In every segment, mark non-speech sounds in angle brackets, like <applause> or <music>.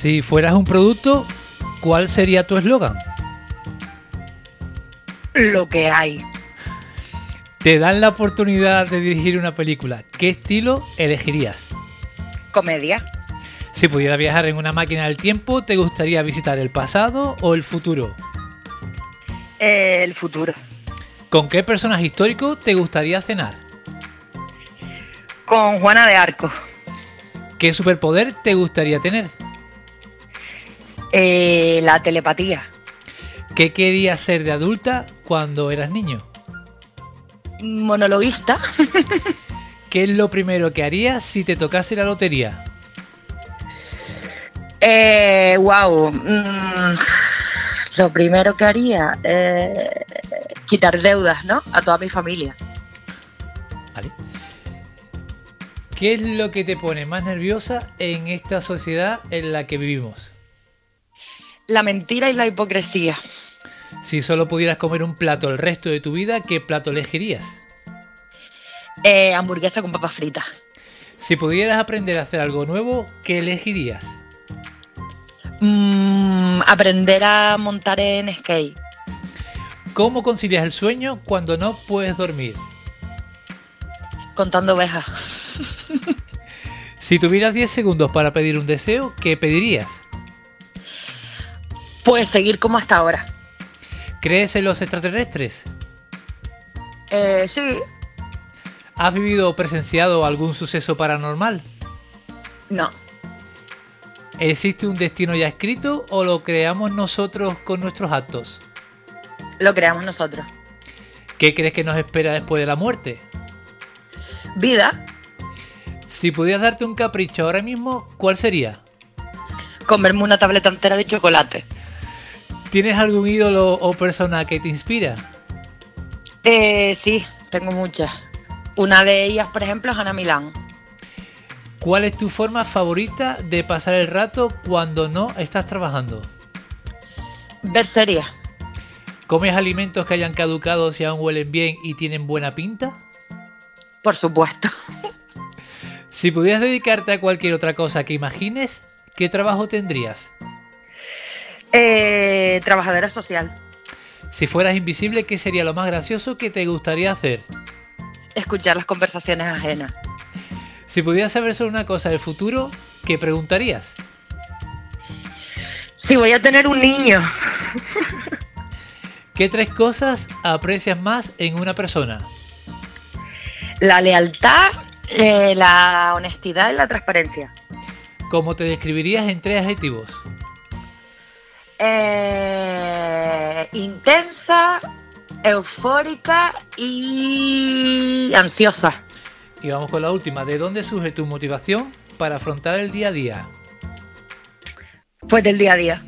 Si fueras un producto, ¿cuál sería tu eslogan? Lo que hay. Te dan la oportunidad de dirigir una película. ¿Qué estilo elegirías? Comedia. Si pudieras viajar en una máquina del tiempo, ¿te gustaría visitar el pasado o el futuro? El futuro. ¿Con qué personaje histórico te gustaría cenar? Con Juana de Arco. ¿Qué superpoder te gustaría tener? Eh, la telepatía. ¿Qué querías ser de adulta cuando eras niño? Monologuista. <laughs> ¿Qué es lo primero que harías si te tocase la lotería? Eh, wow. Mm, lo primero que haría, eh, quitar deudas, ¿no? A toda mi familia. Vale. ¿Qué es lo que te pone más nerviosa en esta sociedad en la que vivimos? La mentira y la hipocresía. Si solo pudieras comer un plato el resto de tu vida, ¿qué plato elegirías? Eh, hamburguesa con papas fritas. Si pudieras aprender a hacer algo nuevo, ¿qué elegirías? Mm, aprender a montar en skate. ¿Cómo concilias el sueño cuando no puedes dormir? Contando ovejas. Si tuvieras 10 segundos para pedir un deseo, ¿qué pedirías? Pues seguir como hasta ahora. ¿Crees en los extraterrestres? Eh, sí, ¿Has vivido o presenciado algún suceso paranormal? no. ¿Existe un destino ya escrito o lo creamos nosotros con nuestros actos? Lo creamos nosotros. ¿Qué crees que nos espera después de la muerte? Vida, Si pudieras darte un capricho ahora mismo, ¿cuál sería? comerme una tableta entera de chocolate. ¿Tienes algún ídolo o persona que te inspira? Eh, sí, tengo muchas. Una de ellas, por ejemplo, es Ana Milán. ¿Cuál es tu forma favorita de pasar el rato cuando no estás trabajando? Ver series. ¿Comes alimentos que hayan caducado si aún huelen bien y tienen buena pinta? Por supuesto. <laughs> Si pudieras dedicarte a cualquier otra cosa que imagines, ¿qué trabajo tendrías? Eh, trabajadora social. Si fueras invisible, ¿qué sería lo más gracioso que te gustaría hacer? Escuchar las conversaciones ajenas. Si pudieras saber solo una cosa del futuro, ¿qué preguntarías? Si voy a tener un niño. <laughs> ¿Qué tres cosas aprecias más en una persona? La lealtad, eh, la honestidad y la transparencia. ¿Cómo te describirías en tres adjetivos? Eh, intensa, eufórica y ansiosa. Y vamos con la última. ¿De dónde surge tu motivación para afrontar el día a día? Pues del día a día.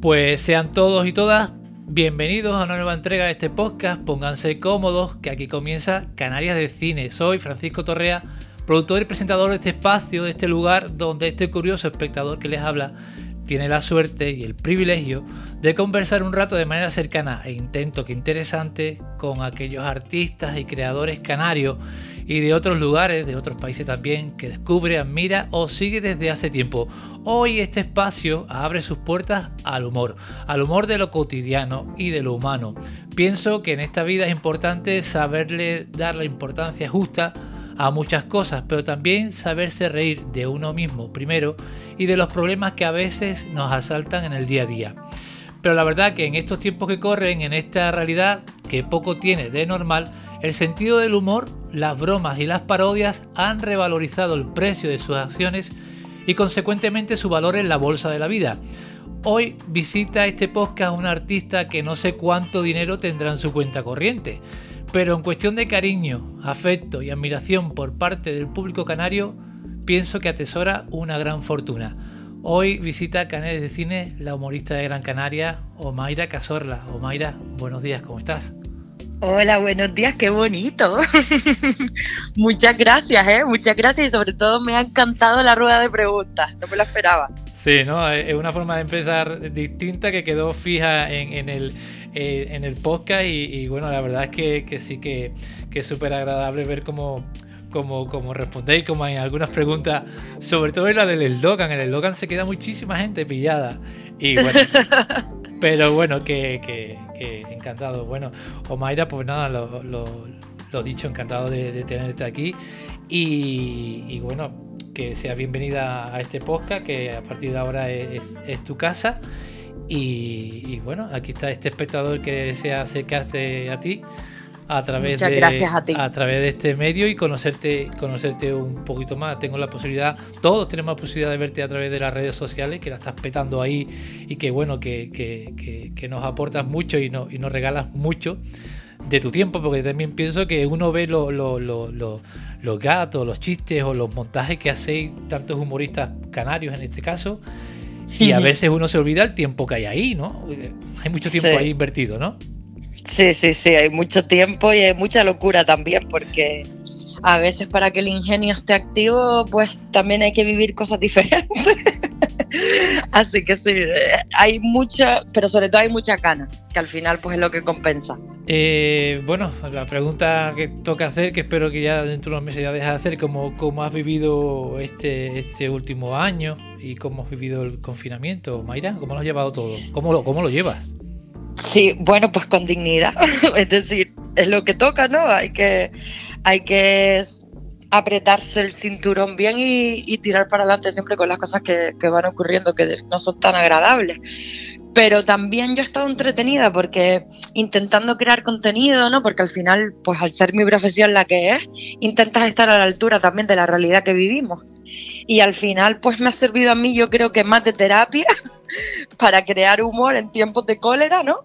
Pues sean todos y todas bienvenidos a una nueva entrega de este podcast. Pónganse cómodos, que aquí comienza Canarias de Cine. Soy Francisco Torrea, productor y presentador de este espacio, de este lugar donde este curioso espectador que les habla tiene la suerte y el privilegio de conversar un rato de manera cercana e intento que interesante con aquellos artistas y creadores canarios y de otros lugares, de otros países también, que descubre, admira o sigue desde hace tiempo. Hoy este espacio abre sus puertas al humor, al humor de lo cotidiano y de lo humano. Pienso que en esta vida es importante saberle dar la importancia justa a muchas cosas, pero también saberse reír de uno mismo primero y de los problemas que a veces nos asaltan en el día a día. Pero la verdad que en estos tiempos que corren, en esta realidad que poco tiene de normal, el sentido del humor, las bromas y las parodias han revalorizado el precio de sus acciones y consecuentemente su valor en la bolsa de la vida. Hoy visita este podcast un artista que no sé cuánto dinero tendrá en su cuenta corriente, pero en cuestión de cariño, afecto y admiración por parte del público canario, pienso que atesora una gran fortuna. Hoy visita Canales de Cine la humorista de Gran Canaria, Omaira Casorla. Omaira, buenos días, ¿cómo estás? Hola, buenos días, qué bonito. <laughs> Muchas gracias, ¿eh? Muchas gracias y sobre todo me ha encantado la rueda de preguntas, no me la esperaba. Sí, ¿no? Es una forma de empezar distinta que quedó fija en, el, eh, en el podcast y, bueno, la verdad es que, sí que, que es súper agradable ver cómo como, como respondéis, como hay algunas preguntas, sobre todo en la del eslogan. En el eslogan se queda muchísima gente pillada. Y bueno, <laughs> pero bueno, que, que, encantado. Bueno, Omaira, pues nada, lo, lo, dicho, encantado de, tenerte aquí. Y, bueno, que seas bienvenida a este podcast, que a partir de ahora es, es tu casa. Y, y, bueno, aquí está este espectador que desea acercarse a ti a través de gracias a, ti. a través de este medio y conocerte conocerte un poquito más. Tengo la posibilidad, todos tenemos la posibilidad de verte a través de las redes sociales, que la estás petando ahí y que bueno, que, que, que, nos aportas mucho y, no, y nos regalas mucho de tu tiempo, porque también pienso que uno ve lo, lo, los gatos, los chistes o los montajes que hacéis tantos humoristas canarios en este caso. Y a veces uno se olvida el tiempo que hay ahí, ¿no? Hay mucho tiempo ahí invertido, ¿no? Sí, sí, sí, hay mucho tiempo y hay mucha locura también porque a veces para que el ingenio esté activo, pues también hay que vivir cosas diferentes. <laughs> <laughs> Así que sí, hay mucha, pero sobre todo hay mucha cana, que al final pues es lo que compensa. Eh, bueno, la pregunta que toca hacer, que espero que ya dentro de unos meses ya dejes de hacer, ¿cómo, cómo has vivido este, este último año y cómo has vivido el confinamiento, Mayra? ¿Cómo lo has llevado todo? ¿Cómo lo, cómo lo llevas? Sí, bueno, pues con dignidad. <laughs> es decir, es lo que toca, ¿no? Hay que, hay que apretarse el cinturón bien y, tirar para adelante siempre con las cosas que, van ocurriendo que no son tan agradables. Pero también yo he estado entretenida porque intentando crear contenido, ¿no? Porque al final, pues al ser mi profesión la que es, intentas estar a la altura también de la realidad que vivimos. Y al final, pues me ha servido a mí, yo creo que más de terapia <laughs> para crear humor en tiempos de cólera, ¿no?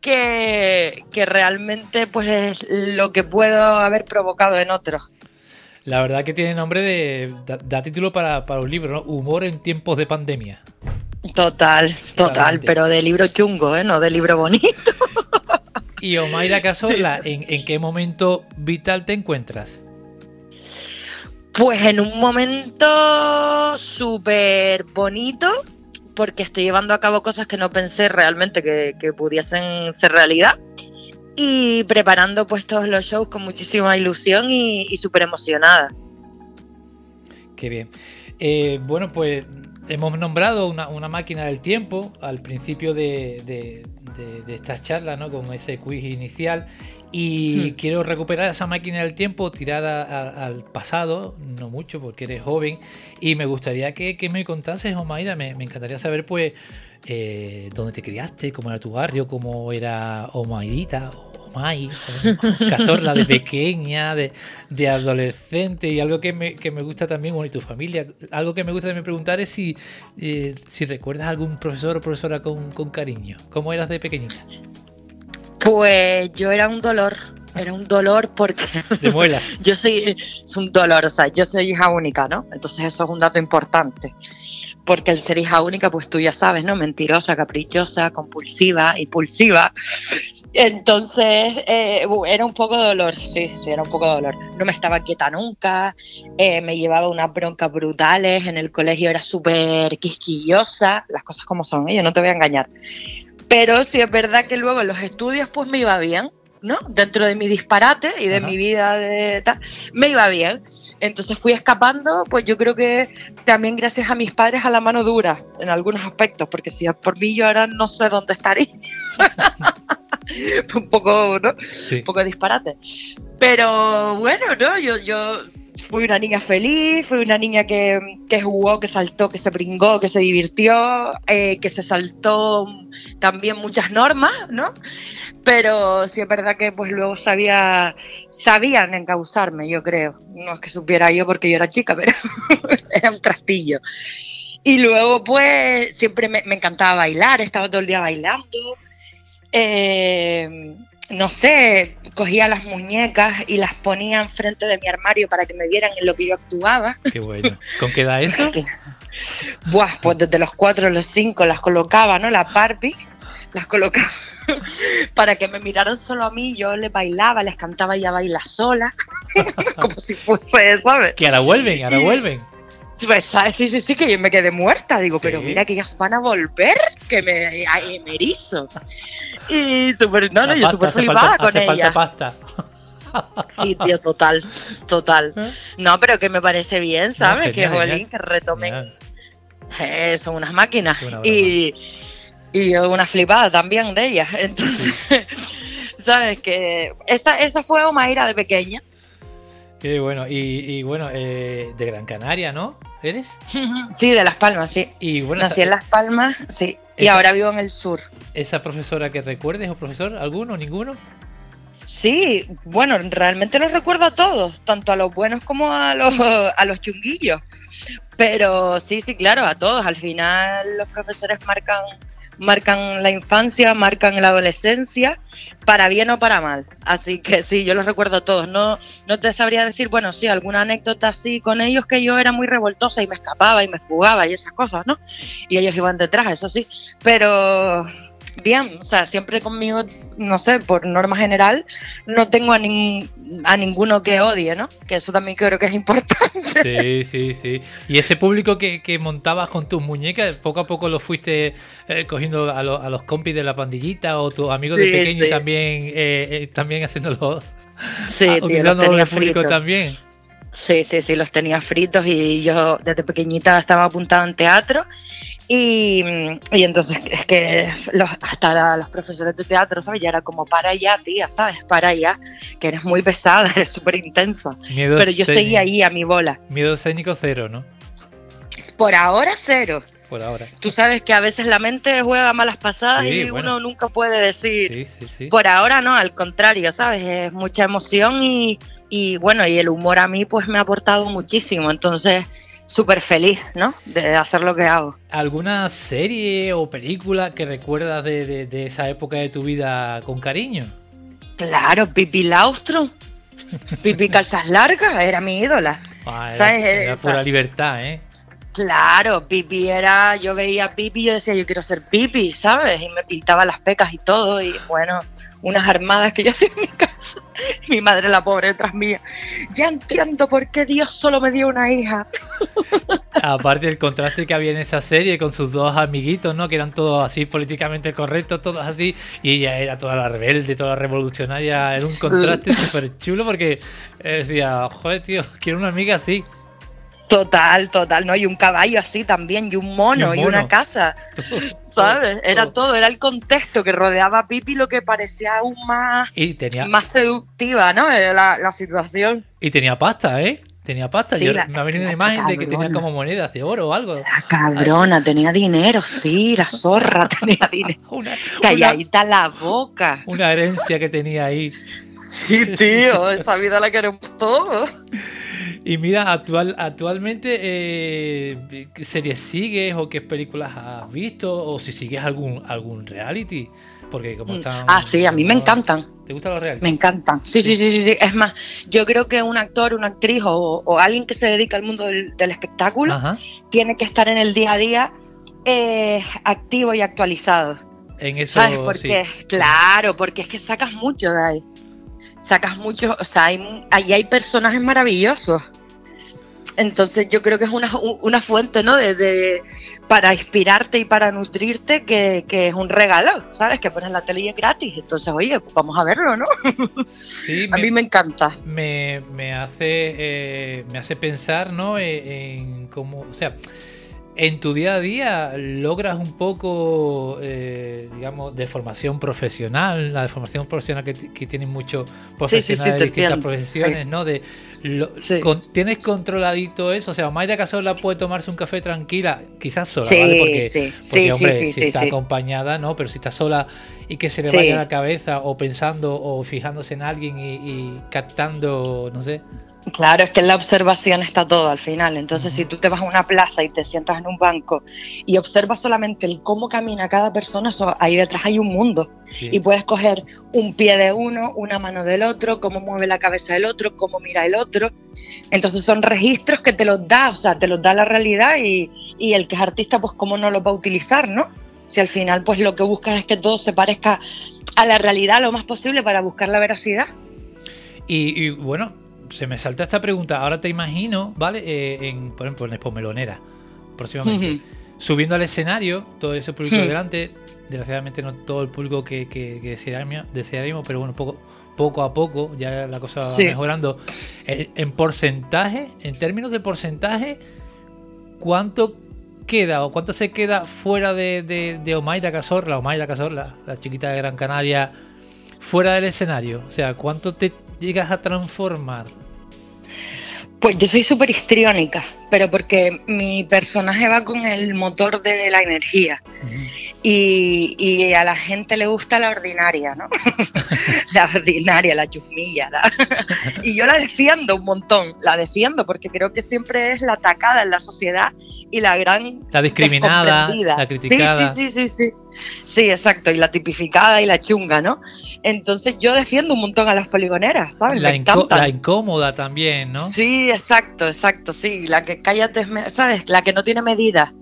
Que, realmente pues es lo que puedo haber provocado en otros. La verdad que tiene nombre de. da, título para, un libro, ¿no? Humor en tiempos de pandemia. Total, total, pero de libro chungo, ¿eh? No de libro bonito. <laughs> Y Omaira Casorla, ¿en, ¿en qué momento vital te encuentras? Pues en un momento súper bonito, porque estoy llevando a cabo cosas que no pensé realmente que, pudiesen ser realidad y preparando pues todos los shows con muchísima ilusión y, súper emocionada. Qué bien. Eh, bueno, pues hemos nombrado una, máquina del tiempo al principio de, de, de, estas charlas, ¿no? Con ese quiz inicial. Y hmm. quiero recuperar esa máquina del tiempo, tirar al pasado, no mucho porque eres joven. Y me gustaría que, me contases, Omaira, me, me encantaría saber, pues, eh, dónde te criaste, cómo era tu barrio, cómo era Omairita, Omay, Casorla de pequeña, de, adolescente. Y algo que me, gusta también, bueno, y tu familia, algo que me gusta también preguntar es si, eh, si recuerdas algún profesor o profesora con, con cariño. ¿Cómo eras de pequeñita? Pues yo era un dolor, era un dolor porque... De muelas. <laughs> yo soy, es un dolor, o sea, yo soy hija única, ¿no? Entonces eso es un dato importante. Porque el ser hija única, pues tú ya sabes, ¿no? Mentirosa, caprichosa, compulsiva, impulsiva. Entonces, eh, era un poco dolor, sí, sí, era un poco dolor. No me estaba quieta nunca, eh, me llevaba unas broncas brutales, en el colegio era súper quisquillosa, las cosas como son, ¿eh? yo no te voy a engañar. Pero sí es verdad que luego en los estudios pues me iba bien. ¿No? Dentro de mi disparate y de Ajá. mi vida de tal, me iba bien. Entonces fui escapando, pues yo creo que también gracias a mis padres a la mano dura en algunos aspectos, porque si es por mí yo ahora no sé dónde estaría. <laughs> un poco, ¿no? Sí. un poco de disparate. Pero bueno, ¿no? Yo, yo fui una niña feliz, fui una niña que, que jugó, que saltó, que se bringó, que se divirtió, eh, que se saltó también muchas normas, ¿no? Pero sí es verdad que pues luego sabía, sabían encauzarme, yo creo. No es que supiera yo porque yo era chica, pero <laughs> era un trastillo. Y luego pues siempre me, me encantaba bailar, estaba todo el día bailando. Eh, no sé, cogía las muñecas y las ponía enfrente de mi armario para que me vieran en lo que yo actuaba. Qué bueno. ¿Con qué edad eso? <laughs> Buah, pues desde los cuatro a los cinco las colocaba, ¿no? La Barbie, las colocaba <laughs> para que me miraran solo a mí. Yo les bailaba, les cantaba ya baila sola, <laughs> como si fuese, ¿sabes? Que ahora vuelven, ahora vuelven. Pues. Sí, sí, sí, que yo me quedé muerta. Digo, pero mira que ellas van a volver, que me, ay, me erizo. Y súper, no, no, yo súper flipada con hace falta pasta. Sí, tío, total, total. ¿Eh? No, pero que me parece bien, ¿sabes? que genial, jolín, que retomen. Eh, son unas máquinas. Y, y una flipada también de ellas. <laughs> Entonces, ¿sabes? Que esa, esa fue Omaira de pequeña. Qué bueno. Y, y bueno, eh, de Gran Canaria, ¿no? ¿Eres? <laughs> Sí, de Las Palmas, sí. Y bueno, Nací esa, en Las Palmas, sí. Y ahora vivo en el sur. esa profesora que recuerdes o profesor, ¿alguno? ¿Ninguno? Sí, bueno, realmente los recuerdo a todos, tanto a los buenos como a los, <laughs> a los chunguillos. Pero sí, sí, claro, a todos. Al final los profesores marcan, marcan la infancia, marcan la adolescencia, para bien o para mal. Así que sí, yo los recuerdo todos. No, no te sabría decir, bueno, sí, alguna anécdota así con ellos que yo era muy revoltosa y me escapaba y me jugaba y esas cosas, ¿no? Y ellos iban detrás, eso sí. Pero bien, o sea, siempre conmigo, no sé, por norma general, no tengo a, nin- a ninguno que odie, ¿no? Que eso también creo que es importante. Sí, sí, sí. Y ese público que, que montabas con tus muñecas, poco a poco lo fuiste eh, cogiendo a, lo- a los compis de la pandillita o tus amigos de pequeño sí. también, eh, eh, también haciéndolo, Sí, <laughs> ah, tío, los tenía público también. Sí, sí, sí, los tenía fritos y yo desde pequeñita estaba apuntada en teatro y, y entonces es que los, hasta la- los profesores de teatro, ¿sabes? Ya era como para allá, tía, ¿sabes? Para allá, que eres muy pesada, <laughs> eres súper intensa. Miedo Pero yo seguía ahí a mi bola. Miedo escénico cero, ¿no? Por ahora cero. Por ahora. Tú sabes que a veces la mente juega malas pasadas Sí, y bueno. uno nunca puede decir, Sí, sí, sí. Por ahora no, al contrario, ¿sabes? Es mucha emoción y, y bueno, y el humor a mí pues me ha aportado muchísimo, entonces súper feliz, ¿no? De hacer lo que hago. ¿Alguna serie o película que recuerdas de, de- de esa época de tu vida con cariño? Claro, Pipi Laustro, <laughs> Pipi Calzas Largas, era mi ídola. Ah, era, ¿Sabes? era Esa- pura libertad, ¿eh? Claro, Pipi era, yo veía a Pipi y yo decía, yo quiero ser Pipi, ¿sabes? Y me pintaba las pecas y todo, y bueno, unas armadas que yo <laughs> hacía en mi casa. Mi madre, la pobre, detrás mía. Ya entiendo por qué Dios solo me dio una hija. <laughs> Aparte del contraste que había en esa serie con sus dos amiguitos, ¿no? Que eran todos así políticamente correctos, todos así. Y ella era toda la rebelde, toda la revolucionaria. Era un contraste súper chulo porque eh, decía, joder, tío, quiero una amiga así. Total, total, ¿no? Y un caballo así también, y un mono, Y y, un mono. una casa, <laughs> ¿sabes? Era todo, era el contexto que rodeaba a Pipi lo que parecía aún más, Y tenía, más seductiva, ¿no? Eh, La, la situación. y tenía pasta, ¿eh? Tenía pasta. Sí, Yo- la- me ha venido una la imagen de que tenía como monedas de oro o algo. La cabrona tenía dinero, sí, la zorra <laughs> tenía <laughs> dinero. Una, una, Calladita la boca. una herencia que tenía ahí. Sí, tío, esa vida la queremos todos. Y mira, actual, actualmente, eh, ¿qué series sigues o qué películas has visto? O si sigues algún, algún reality. Porque como están. Ah, sí, a mí me encantan. ¿Te gustan los reality? Me encantan. Sí, sí, sí, sí, sí. Es más, yo creo que un actor, una actriz o, o alguien que se dedica al mundo del, del espectáculo Ajá. tiene que estar en el día a día eh, activo y actualizado. En eso, ¿Sabes? Porque, sí. claro, porque es que sacas mucho de ahí. Sacas mucho, o sea, hay, ahí hay personajes maravillosos. entonces yo creo que es una, una fuente, ¿no? De, para inspirarte y para nutrirte que, es un regalo, ¿sabes? Que pones la tele y es gratis. Entonces, oye, pues vamos a verlo, ¿no? Sí, <laughs> a mí me encanta. Me, hace, eh, me hace pensar, ¿no? E, en cómo, o sea, en tu día a día logras un poco, eh, digamos, de formación profesional, la de formación profesional que, tienen muchos profesionales de distintas profesiones, ¿no? De, ¿Tienes controladito eso? O sea, Mayra Casola puede tomarse un café tranquila, quizás sola, ¿vale? Porque, porque hombre, si está acompañada, ¿no? Pero si está sola y que se le vaya la cabeza o pensando o fijándose en alguien y captando, no sé. Claro, es que en la observación está todo al final. Entonces, si tú te vas a una plaza y te sientas en un banco y observas solamente el cómo camina cada persona, ahí detrás hay un mundo. Y puedes coger un pie de uno, una mano del otro, cómo mueve la cabeza del otro, cómo mira el otro. Entonces, son registros que te los da, o sea, te los da la realidad y, el que es artista, pues, cómo no los va a utilizar, ¿no? Si al final, pues, lo que buscas es que todo se parezca a la realidad lo más posible para buscar la veracidad. y bueno, se me salta esta pregunta. Ahora te imagino, ¿vale? Eh, en, por ejemplo, en Expo Melonera, próximamente. Subiendo al escenario, todo ese público delante. Desgraciadamente no todo el público que, que, desearíamos, pero bueno, poco, poco a poco ya la cosa va mejorando. Eh, en, porcentaje, en términos de porcentaje, ¿cuánto queda o cuánto se queda fuera de, de, de Omaida Cazorla, Omaida Cazorla, la chiquita de Gran Canaria, fuera del escenario? O sea, ¿cuánto te llegas a transformar pues yo soy súper histriónica, pero porque mi personaje va con el motor de la energía. y, a la gente le gusta la ordinaria, ¿no? <laughs> la ordinaria, la chusmilla. <laughs> y yo la defiendo un montón, la defiendo porque creo que siempre es la atacada en la sociedad y la gran... La discriminada, la criticada. Sí, sí, sí, sí, sí. Exacto, y la tipificada y la chunga, ¿no? Entonces yo defiendo un montón a las poligoneras, ¿sabes? La, la incómoda también, ¿no? Sí, exacto, exacto, sí, la que cállate, ¿sabes? La que no tiene medida.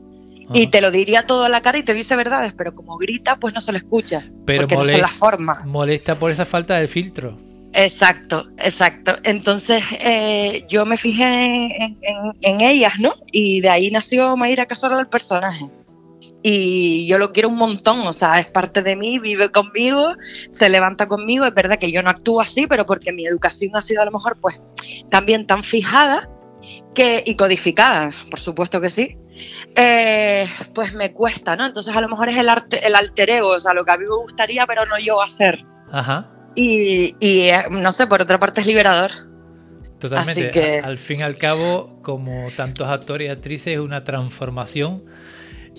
Y te lo diría todo a la cara y te dice verdades, pero como grita, pues no se lo escucha. Pero porque molesta, no son las formas. Molesta por esa falta de filtro. Exacto, exacto. Entonces eh, yo me fijé en, ellas, ¿no? Y de ahí nació Mayra Casola el personaje. Y yo lo quiero un montón, o sea, es parte de mí, vive conmigo, se levanta conmigo. Es verdad que yo no actúo así, pero porque mi educación ha sido a lo mejor pues también tan fijada que, y codificada, por supuesto que sí, eh, pues me cuesta, ¿no? Entonces a lo mejor es el, arte, el alter ego, o sea, lo que a mí me gustaría, pero no yo hacer. Ajá. Y, eh, no sé, por otra parte es liberador. Totalmente. Al fin y al cabo, como tantos actores y actrices, es una transformación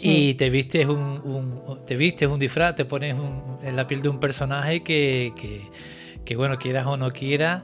y te vistes un, te vistes un disfraz, te pones en la piel de un personaje que, que, bueno, quieras o no quieras,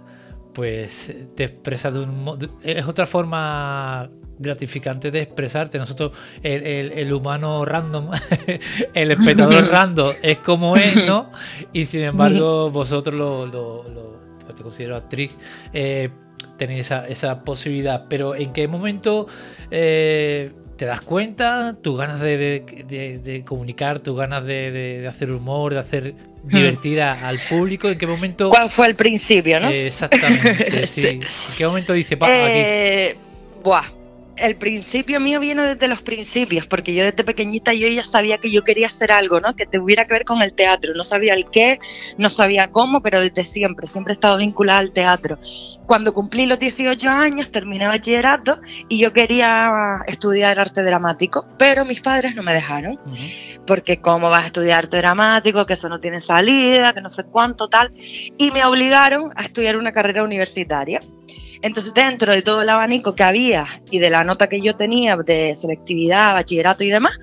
pues te expresa de un modo. Es otra forma gratificante de expresarte. Nosotros, el, humano random, <laughs> el espectador <laughs> random es como es, ¿no? <laughs> Y sin embargo, vosotros lo, lo, pues te considero actriz. Eh, tenéis esa, posibilidad, pero ¿en qué momento eh, te das cuenta? Tus ganas de, comunicar, tus ganas de, hacer humor, de hacer divertir al público, ¿en qué momento? ¿Cuál fue el principio, no? exactamente, sí. <laughs> ¿En qué momento dice, pa, eh, Buah, el principio mío viene desde los principios, porque yo desde pequeñita yo ya sabía que yo quería hacer algo, ¿no? Que tuviera que ver con el teatro. No sabía el qué, no sabía cómo, pero desde siempre, siempre he estado vinculada al teatro. Cuando cumplí los 18 años, terminé bachillerato y yo quería estudiar arte dramático, pero mis padres no me dejaron. Porque cómo vas a estudiar arte dramático, que eso no tiene salida, que no sé cuánto tal. Y me obligaron a estudiar una carrera universitaria. Entonces, dentro de todo el abanico que había y de la nota que yo tenía de selectividad, bachillerato y demás,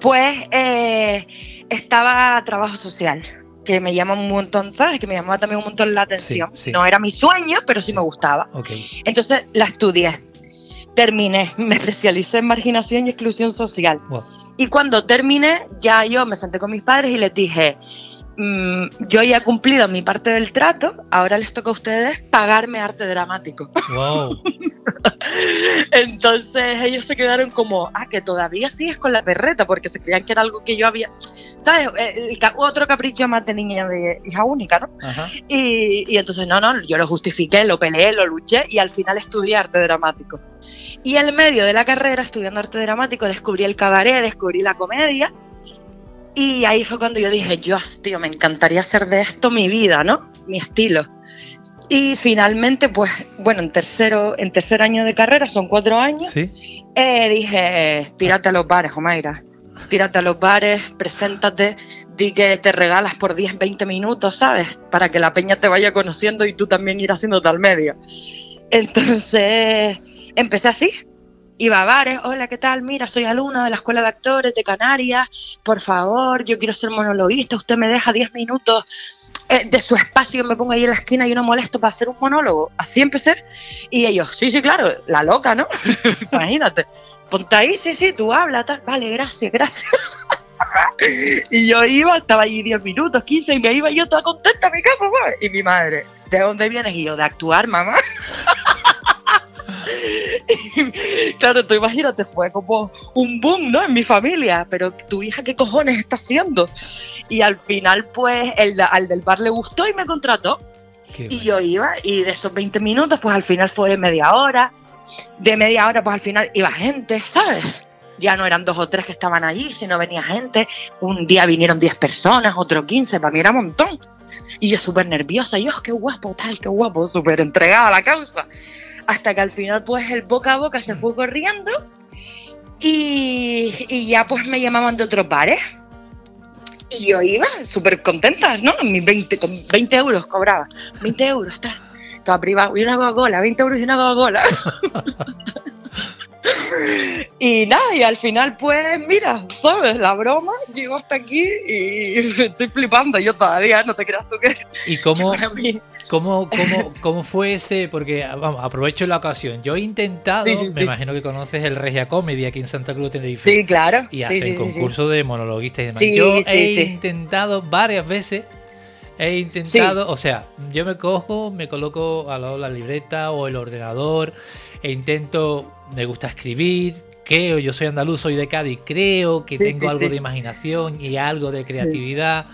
pues eh, estaba trabajo social, que me llama un montón, ¿sabes? Que me llamaba también un montón la atención. No era mi sueño, pero sí, me gustaba. Entonces, la estudié, terminé, me especialicé en marginación y exclusión social. Y cuando terminé, ya yo me senté con mis padres y les dije, Mm, yo ya he cumplido mi parte del trato, ahora les toca a ustedes pagarme arte dramático. Wow. <laughs> Entonces ellos se quedaron como, ah, que todavía sigues con la perreta, porque se creían que era algo que yo había, ¿sabes? Eh, el otro capricho más de niña de hija única, ¿no? Y, y entonces, no, no, yo lo justifiqué, lo peleé, lo luché y al final estudié arte dramático. Y en medio de la carrera, estudiando arte dramático, descubrí el cabaret, descubrí la comedia. Y ahí fue cuando yo dije, yo, tío, me encantaría hacer de esto mi vida, ¿no? Mi estilo. Y finalmente, pues, bueno, en tercero, en tercer año de carrera, son cuatro años, Sí. eh, dije, tírate a los bares, Omaira. Tírate a los bares, preséntate, di que te regalas por 10, 20 minutos, ¿sabes? Para que la peña te vaya conociendo y tú también ir haciéndote al medio. Entonces, empecé así. Iba a bares, hola, ¿qué tal? Mira, soy alumna de la Escuela de Actores de Canarias. Por favor, yo quiero ser monologuista. Usted me deja 10 minutos eh, de su espacio, me pongo ahí en la esquina y yo no molesto para hacer un monólogo. Así empecé. Y ellos, sí, sí, claro, la loca, ¿no? <laughs> Imagínate. Ponte ahí, sí, sí, tú habla, tal. Vale, gracias, gracias. <laughs> y yo iba, estaba allí 10 minutos, 15, y me iba yo toda contenta a mi casa, ¿sabes? Y mi madre, ¿de dónde vienes? Y yo, de actuar, mamá. <laughs> <laughs> Claro, tú imagínate, fue como un boom, ¿no? En mi familia, pero tu hija, ¿qué cojones está haciendo? Y al final, pues, el, al del bar le gustó y me contrató. Qué Y bueno. yo iba, y de esos 20 minutos, pues al final fue media hora. De media hora, pues al final iba gente, ¿sabes? Ya no eran dos o tres que estaban allí, sino venía gente. Un día vinieron 10 personas, otro 15, para mí era un montón. Y yo súper nerviosa, yo, qué guapo, tal, qué guapo, súper entregada a la causa. Hasta que al final, pues el boca a boca se fue corriendo. Y, y ya pues me llamaban de otros bares. Y yo iba súper contenta, ¿no? Mis 20, con 20 euros cobraba. 20 euros, está. Estaba privado. Y una Coca-Cola, 20 euros y una Coca-Cola. <laughs> y nada, y al final, pues, mira, ¿sabes? La broma llegó hasta aquí y <laughs> estoy flipando. Yo todavía, no te creas tú que ¿Y cómo, <laughs> para mí. Cómo, <laughs> cómo, cómo fue ese? Porque, vamos, aprovecho la ocasión. Yo he intentado, Sí, sí, me sí. imagino que conoces el Regia Comedy aquí en Santa Cruz Tenerife. Sí, claro. y hacen concurso de monologuistas y demás. Yo he intentado varias veces, he intentado, o sea, yo me cojo, me coloco al lado de la libreta o el ordenador, e intento, me gusta escribir, creo, yo soy andaluz, soy de Cádiz, creo que Sí, tengo sí, algo de imaginación y algo de creatividad,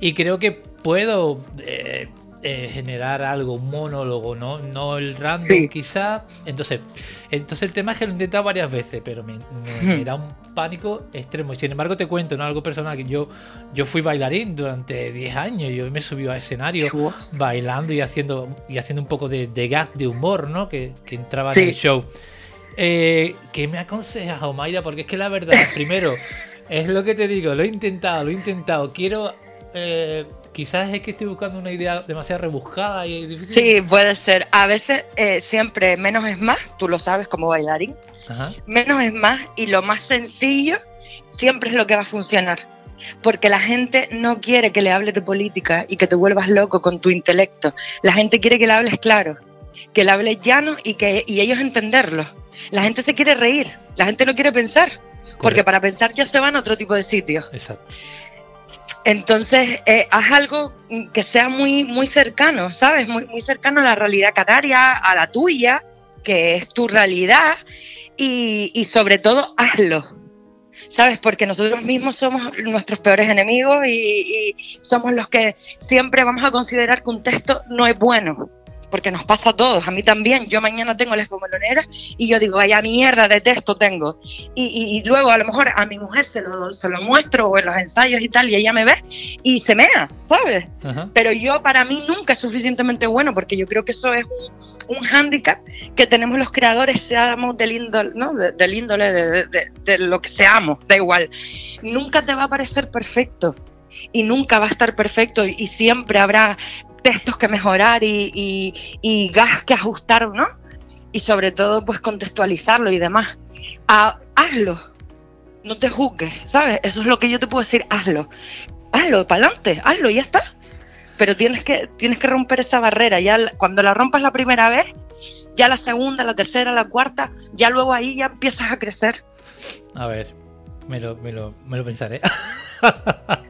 y creo que puedo... eh, eh, generar algo, un monólogo, ¿no? No el random Sí. quizá. Entonces, entonces el tema es que lo he intentado varias veces, pero me, me- me Hmm. da un pánico extremo. Sin embargo, te cuento, ¿no? Algo personal, que yo, yo fui bailarín durante 10 años. Yo me subí a escenario bailando y haciendo, y haciendo un poco de, de gag, de humor, ¿no? Que, que entraba Sí. en el show. Eh, ¿Qué me aconsejas, Omaira? Porque es que la verdad, primero, es lo que te digo, lo he intentado, lo he intentado. Quiero. eh, quizás es que estoy buscando una idea demasiado rebuscada y difícil. Sí, puede ser. A veces eh, siempre menos es más, tú lo sabes como bailarín. Ajá. Menos es más y lo más sencillo siempre es lo que va a funcionar. Porque la gente no quiere que le hables de política y que te vuelvas loco con tu intelecto. La gente quiere que le hables claro, que le hables llano y que y ellos entenderlo. La gente se quiere reír, la gente no quiere pensar, porque para pensar ya se van a otro tipo de sitios. Exacto. Entonces, eh, haz algo que sea muy, muy cercano, ¿sabes? Muy, muy cercano a la realidad canaria, a la tuya, que es tu realidad, y, sobre todo, hazlo. ¿Sabes? Porque nosotros mismos somos nuestros peores enemigos y somos los que siempre vamos a considerar que un texto no es bueno. Porque nos pasa a todos, a mí también. Yo mañana tengo la espomelonera y yo digo, vaya mierda de texto tengo. Y, y- y luego a lo mejor a mi mujer se lo, se lo muestro o en los ensayos y tal, y ella me ve y se mea, ¿sabes? Ajá. Pero yo para mí nunca es suficientemente bueno, porque yo creo que eso es un, un hándicap que tenemos los creadores, seamos del índole, ¿no? De- del índole de, de- de- de lo que seamos, da igual. Nunca te va a parecer perfecto y nunca va a estar perfecto y siempre habrá textos que mejorar y, y, y gas que ajustar, ¿no? Y sobre todo, pues contextualizarlo y demás. Hazlo, no te juzgues, ¿sabes? Eso es lo que yo te puedo decir, hazlo. Hazlo, para adelante, hazlo y ya está. Pero tienes que, tienes que romper esa barrera. Ya cuando la rompas la primera vez, ya la segunda, la tercera, la cuarta, ya luego ahí ya empiezas a crecer. A ver, me lo, me lo, me lo pensaré. <laughs>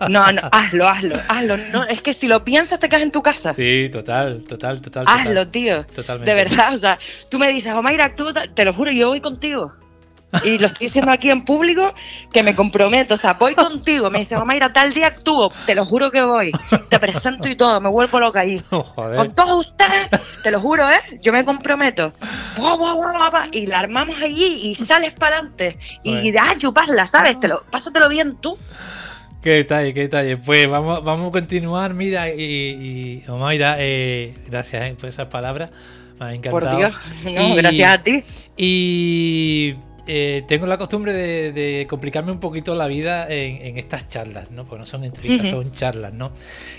No, no, hazlo, hazlo, hazlo. No, es que si lo piensas te quedas en tu casa. Sí, total, total, total. Hazlo, tío. Totalmente. De verdad, o sea, tú me dices, Omaira, tú, te lo juro, yo voy contigo. Y lo estoy diciendo aquí en público que me comprometo, o sea, voy contigo. Me dice, Omaira, tal día actúo, te lo juro que voy. Te presento y todo, me vuelvo loca ahí. <laughs> Oh. Con todos ustedes, te lo juro, ¿eh? Yo me comprometo. Y la armamos allí y sales para adelante. Y ah, chuparla, ¿sabes? Te lo, pásatelo bien tú. Qué detalle, qué detalle. Pues vamos, vamos a continuar, mira, y, y Omaira, eh, gracias eh, por esas palabras. Me ha encantado. Por Dios, no, Y- gracias a ti. Y eh, tengo la costumbre de, de complicarme un poquito la vida en, en estas charlas, ¿no? Porque no son entrevistas, son charlas, ¿no?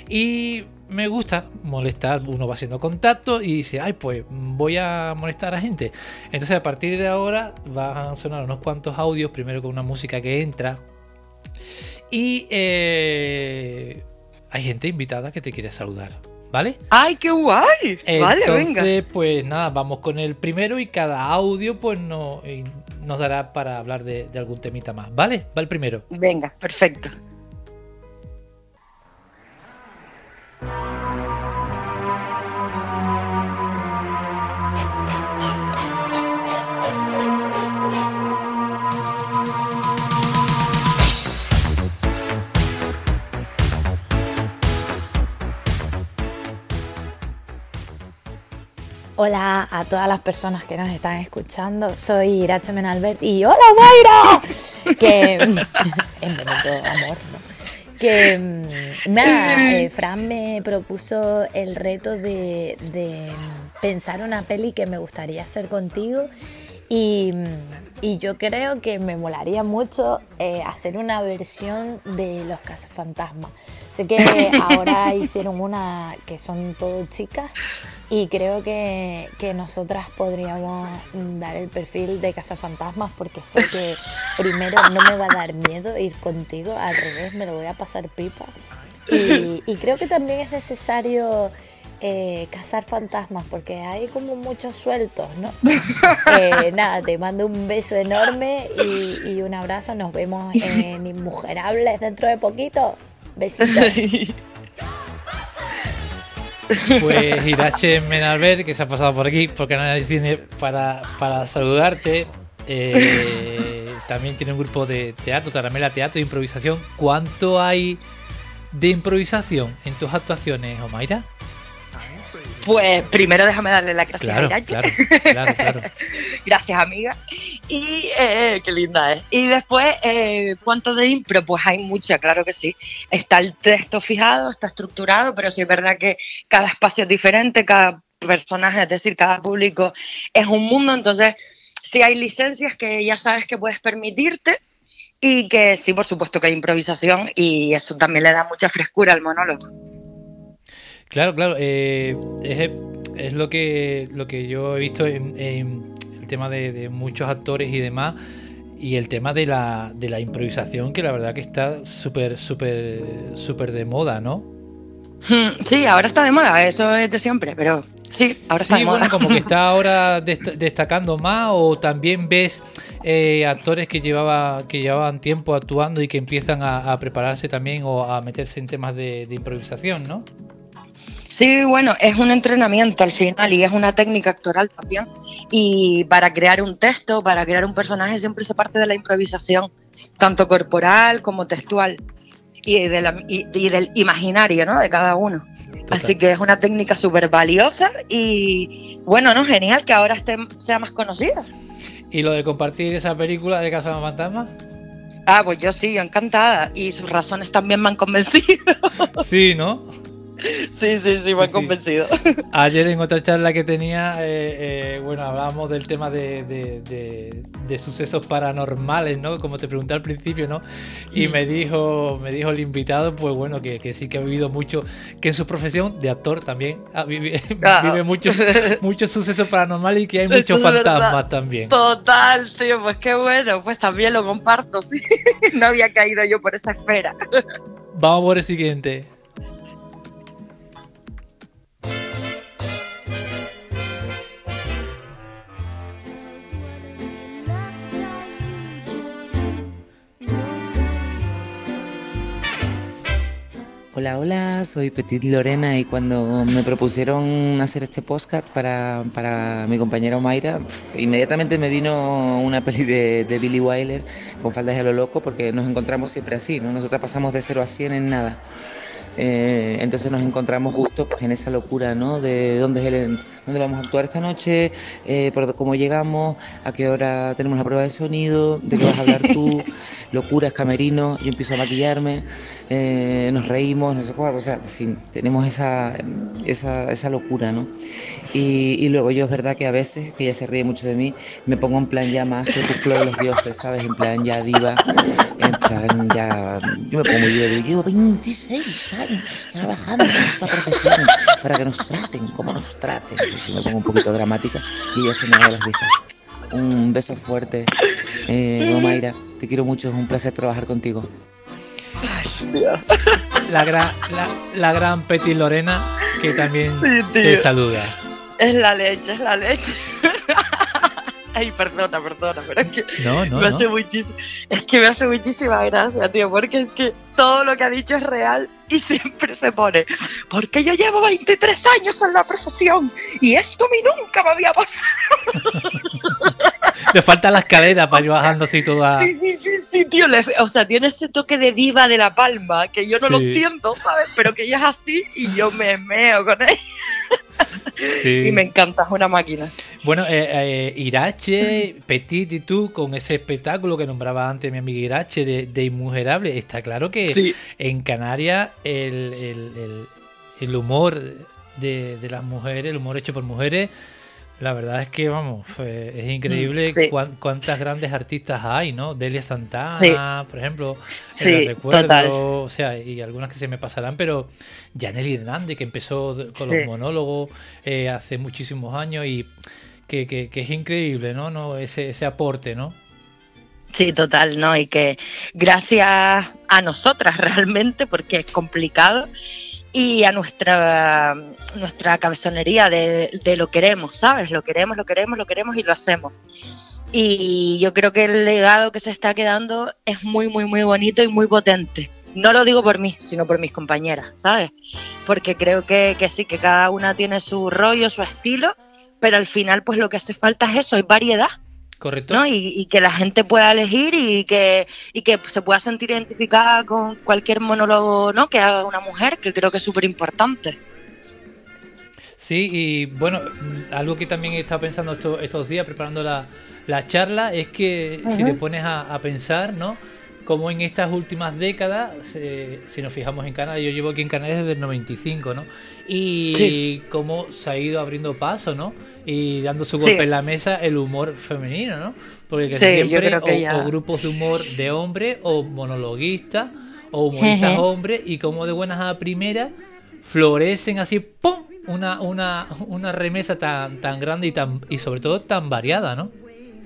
Y me gusta molestar, uno va haciendo contacto y dice, ay, pues voy a molestar a gente. Entonces a partir de ahora van a sonar unos cuantos audios, primero con una música que entra. Y eh, hay gente invitada que te quiere saludar, ¿vale? ¡Ay, qué guay! vale, venga. Entonces, pues nada, vamos con el primero y cada audio pues no, nos dará para hablar de, algún temita más, ¿vale? Va el primero. Venga, perfecto. Hola a todas las personas que nos están escuchando. Soy Irache Menalbert y ¡Hola Mayra! Que. <laughs> en bonito amor, ¿no? Que mm, nada, eh, Fran me propuso el reto de, de pensar una peli que me gustaría hacer contigo. Y, y yo creo que me molaría mucho eh, hacer una versión de Los Cazafantasmas. Sé que <laughs> ahora hicieron una que son todo chicas y creo que, que nosotras podríamos dar el perfil de Cazafantasmas porque sé que primero no me va a dar miedo ir contigo, al revés, me lo voy a pasar pipa. Y, y creo que también es necesario eh, cazar fantasmas porque hay como muchos sueltos, ¿no? <laughs> Eh, nada, te mando un beso enorme y, un abrazo. Nos vemos en Inmujerables dentro de poquito. Besitos. <laughs> Pues Irache Menalver, que se ha pasado por aquí, porque nadie tiene para, para saludarte. Eh, también tiene un grupo de teatro, Taramela Teatro de Improvisación. ¿Cuánto hay de improvisación en tus actuaciones, Omaira? Pues primero déjame darle la gracias Claro, a Irache. claro, claro, claro. <laughs> Gracias, amiga. Y eh, qué linda es. Y después, eh, ¿cuánto de impro? Pues hay mucha, claro que sí. Está el texto fijado, está estructurado, pero sí es verdad que cada espacio es diferente, cada personaje, es decir, cada público es un mundo. Entonces, sí hay licencias que ya sabes que puedes permitirte. Y que sí, por supuesto que hay improvisación y eso también le da mucha frescura al monólogo. Claro, claro. eh, es, es lo que lo que yo he visto en, en el tema de, de muchos actores y demás. Y el tema de la, de la improvisación, que la verdad que está súper, súper, súper de moda, ¿no? Hmm, Sí, ahora está de moda, eso es de siempre, pero sí, ahora está Sí, de moda. bueno, como que está <laughs> ahora dest- destacando más, o también ves eh, actores que llevaba, que llevaban tiempo actuando y que empiezan a, a prepararse también o a meterse en temas de, de improvisación, ¿no? Sí, bueno, es un entrenamiento al final y es una técnica actoral también. Y para crear un texto, para crear un personaje, siempre se parte de la improvisación, tanto corporal como textual y, de la- y- y del imaginario ¿no? de cada uno. Así que es una técnica súper valiosa y bueno, ¿no? Genial que ahora esté, sea más conocida. Y lo de compartir esa película de Casa de los Fantasmas. Ah, pues yo sí, yo encantada. Y sus razones también me han convencido. Sí, ¿no? Sí, sí, sí, me han Sí. convencido. Ayer en otra charla que tenía, eh, eh, bueno, hablábamos del tema de, de- de- de sucesos paranormales, ¿no? Como te pregunté al principio, ¿no? Y me dijo, me dijo el invitado, pues bueno, que, que sí que ha vivido mucho, que en su profesión de actor también ah, <laughs> vive, Ah. vive muchos, <laughs> muchos sucesos paranormales y que hay muchos es verdad. fantasmas también. Total, tío, pues qué bueno, pues también lo comparto, sí. <laughs> No había caído yo por esa esfera. Vamos por el siguiente. Hola, hola, soy Petit Lorena y cuando me propusieron hacer este podcast para, para mi compañera Mayra, inmediatamente me vino una peli de, de Billy Wilder con faldas de lo loco porque nos encontramos siempre así, ¿no? Nosotras pasamos de 0 a 100 en nada. Eh, entonces nos encontramos justo pues, en esa locura, ¿no? De dónde, es el, dónde vamos a actuar esta noche, eh, por cómo llegamos, a qué hora tenemos la prueba de sonido, de qué vas a hablar tú, <laughs> locuras, camerino, yo empiezo a maquillarme, eh, nos reímos, no sé cuál, o sea, en fin, tenemos esa, esa, esa locura, ¿no? Y, y, luego yo es verdad que a veces, que ella se ríe mucho de mí, me pongo en plan ya más que de los dioses, ¿sabes? En plan ya diva, ya... Yo me pongo yo llevo 26 años trabajando en esta profesión para que nos traten como nos traten. Y me pongo un poquito dramática y ella se me da la risa. Un beso fuerte, eh, Mayra, te quiero mucho, es un placer trabajar contigo. La gran, la, la gran Petit Lorena que también sí, te saluda. Es la leche, es la leche. <laughs> Ay, perdona, perdona, pero es que no, no, me no. hace muchísimo, es que me hace muchísima gracia, tío, porque es que todo lo que ha dicho es real y siempre se pone, porque yo llevo 23 años en la profesión y esto a mí nunca me había pasado. <laughs> Le faltan las caderas para ir bajando así toda. Sí, sí, sí, sí tío, le, o sea, tiene ese toque de diva de la palma que yo no Sí. lo entiendo, ¿sabes? Pero que ella es así y yo me meo con ella. Sí. Y me encanta, es una máquina. Bueno, eh, eh, Irache, <laughs> Petit y tú, con ese espectáculo que nombraba antes mi amiga Irache de, de Inmujerable, está claro que Sí. en Canarias el, el- el- el humor de, de las mujeres, el humor hecho por mujeres, la verdad es que, vamos, es increíble Mm, sí. cuán- cuántas grandes artistas hay, ¿no? Delia Santana, Sí. por ejemplo, Sí, recuerdo, total. o sea, y algunas que se me pasarán, pero Janely Hernández, que empezó con los monólogos eh, hace muchísimos años y que, que- que es increíble, ¿no? no ese, ese aporte, ¿no? Sí, total, ¿no? Y que gracias a nosotras <laughs> realmente, porque es complicado, y a nuestra, nuestra cabezonería de, de lo queremos, ¿sabes? Lo queremos, lo queremos, lo queremos y lo hacemos. Y yo creo que el legado que se está quedando es muy, muy, muy bonito y muy potente. No lo digo por mí, sino por mis compañeras, ¿sabes? Porque creo que, que sí, que cada una tiene su rollo, su estilo, pero al final pues lo que hace falta es eso, es variedad. ¿Correcto? ¿no? Y, y que la gente pueda elegir y que, y que se pueda sentir identificada con cualquier monólogo ¿no? que haga una mujer, que creo que es súper importante. Sí, y bueno, mm, algo que también he estado pensando estos, estos días preparando la, la charla es que si te pones a, a pensar, ¿no? Como en estas últimas décadas, eh, si nos fijamos en Canadá, yo llevo aquí en Canadá desde el 95, ¿no? Y Sí. cómo se ha ido abriendo paso, ¿no? Y dando su Sí. golpe en la mesa el humor femenino, ¿no? Porque Sí, siempre o, ya- o grupos de humor de hombres o monologuistas o humoristas hombres y como de buenas a primeras florecen así, ¡pum! Una, una, una remesa tan, tan grande y, tan, y sobre todo tan variada, ¿no?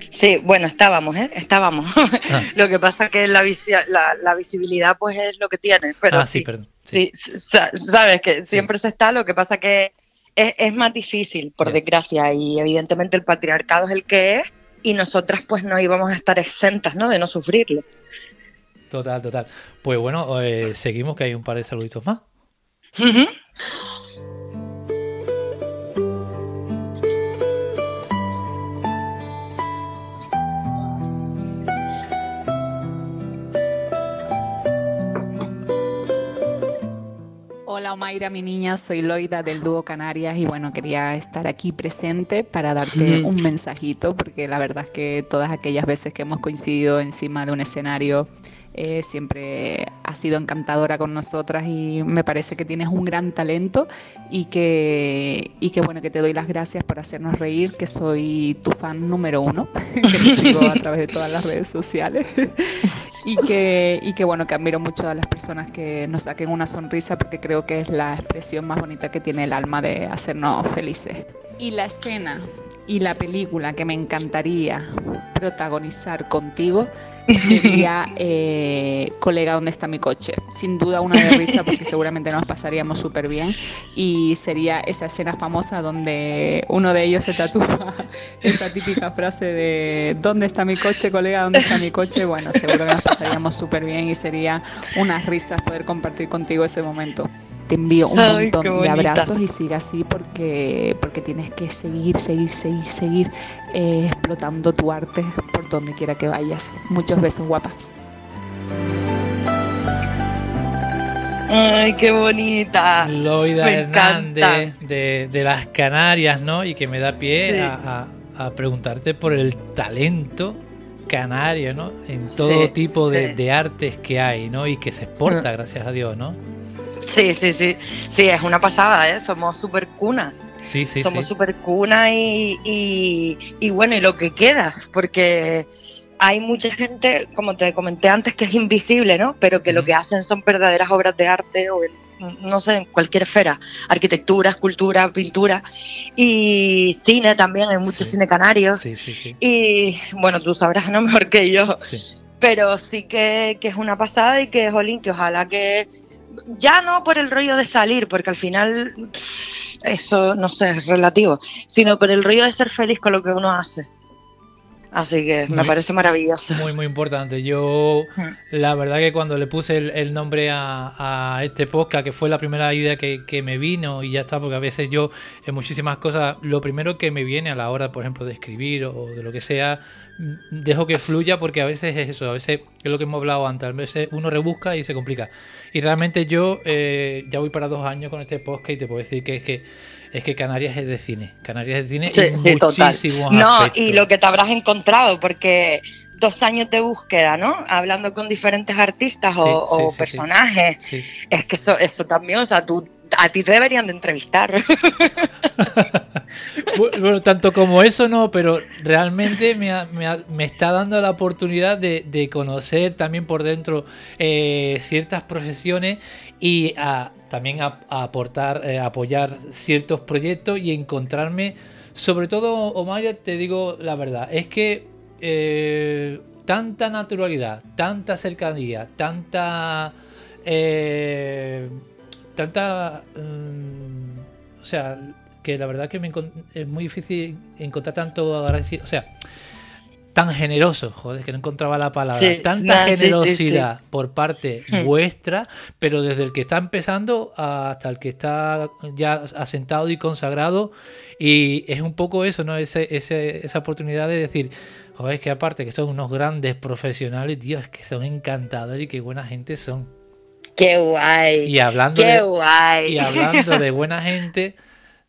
Sí, bueno, estábamos, ¿eh? Estábamos. <laughs> Ah. lo que pasa que la, visi- la, la visibilidad pues es lo que tiene. Pero ah, sí, sí, perdón. sí, sa- sabes que siempre se está, lo que pasa que es, es más difícil, por desgracia, y evidentemente el patriarcado es el que es, y nosotras pues no íbamos a estar exentas, ¿no? De no sufrirlo. Total, total. Pues bueno, eh, seguimos que hay un par de saluditos más. Hola Omaira, mi niña, soy Loida del dúo Canarias y bueno, quería estar aquí presente para darte un mensajito porque la verdad es que todas aquellas veces que hemos coincidido encima de un escenario eh, siempre has sido encantadora con nosotras y me parece que tienes un gran talento y que, y que bueno, que te doy las gracias por hacernos reír, que soy tu fan número uno, <laughs> que te sigo a través de todas las redes sociales y que, y que bueno, que admiro mucho a las personas que nos saquen una sonrisa porque creo que es la expresión más bonita que tiene el alma de hacernos felices. Y la escena Y la película que me encantaría protagonizar contigo <laughs> sería <laughs> eh, Colega, ¿dónde está mi coche? Sin duda una de risa porque <laughs> seguramente nos pasaríamos súper bien y sería esa escena famosa donde uno de ellos se tatúa esa típica frase de ¿dónde está mi coche, colega? ¿dónde está mi coche? Bueno, seguro que nos pasaríamos súper bien y sería unas risas poder compartir contigo ese momento te envío un montón de abrazos y siga así porque, porque tienes que seguir, seguir, seguir, seguir eh, explotando tu arte por donde quiera que vayas. Muchos besos, guapa. Ay, qué bonita. Loida Hernández de, de, las Canarias, ¿no? Y que me da pie a, a, preguntarte por el talento canario, ¿no? En todo tipo de, de, artes que hay, ¿no? Y que se exporta, mm. gracias a Dios, ¿no? Sí, sí, sí. Sí, es una pasada, ¿eh? Somos súper cuna. Sí, sí, Somos súper cuna y, y, bueno, y lo que queda, porque hay mucha gente, como te comenté antes, que es invisible, ¿no? Pero que lo que hacen son verdaderas obras de arte o no sé, en cualquier esfera, arquitectura, escultura, pintura y cine también, hay mucho cine canario. Sí, sí, sí. Y bueno, tú sabrás no <laughs> mejor que yo. Pero sí que, que, es una pasada y que, jolín, que ojalá que ya no por el rollo de salir, porque al final eso, no sé, es relativo, sino por el rollo de ser feliz con lo que uno hace. Así que me parece maravilloso. Muy, muy importante. Yo, hmm. la verdad que cuando le puse el, nombre a, este podcast, que fue la primera idea que, que, me vino y ya está, porque a veces yo en muchísimas cosas, lo primero que me viene a la hora, por ejemplo, de escribir o de lo que sea, dejo que fluya porque a veces es eso, a veces es lo que hemos hablado antes, a veces uno rebusca y se complica. Y realmente yo eh, ya voy para dos años con este podcast y te puedo decir que es que es que Canarias es de cine. Canarias es de cine sí, en muchísimos No, y lo que te habrás encontrado, porque dos años de búsqueda, ¿no? Hablando con diferentes artistas o, personajes. Es que eso, eso también, o sea, tú a ti te deberían de entrevistar. <laughs> bueno, tanto como eso no, pero realmente me, me, está dando la oportunidad de, conocer también por dentro eh, ciertas profesiones y también a, aportar, eh, apoyar ciertos proyectos y encontrarme, sobre todo, Omar, te digo la verdad, es que eh, tanta naturalidad, tanta cercanía, tanta tanta... Mm, o sea, que la verdad que es muy difícil encontrar tanto agradecido, o sea, tan generoso, joder, que no encontraba la palabra, tanta generosidad por parte <laughs> hmm. vuestra, pero desde el que está empezando hasta el que está ya asentado y consagrado, y es un poco eso, ¿no? Ese, esa oportunidad de decir, joder, es que aparte que son unos grandes profesionales, Dios, es que son encantadores y qué buena gente son. Qué guay. Y hablando, Qué de, guay. Y hablando de buena gente,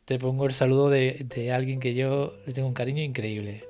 te pongo el saludo de, de alguien que yo le tengo un cariño increíble.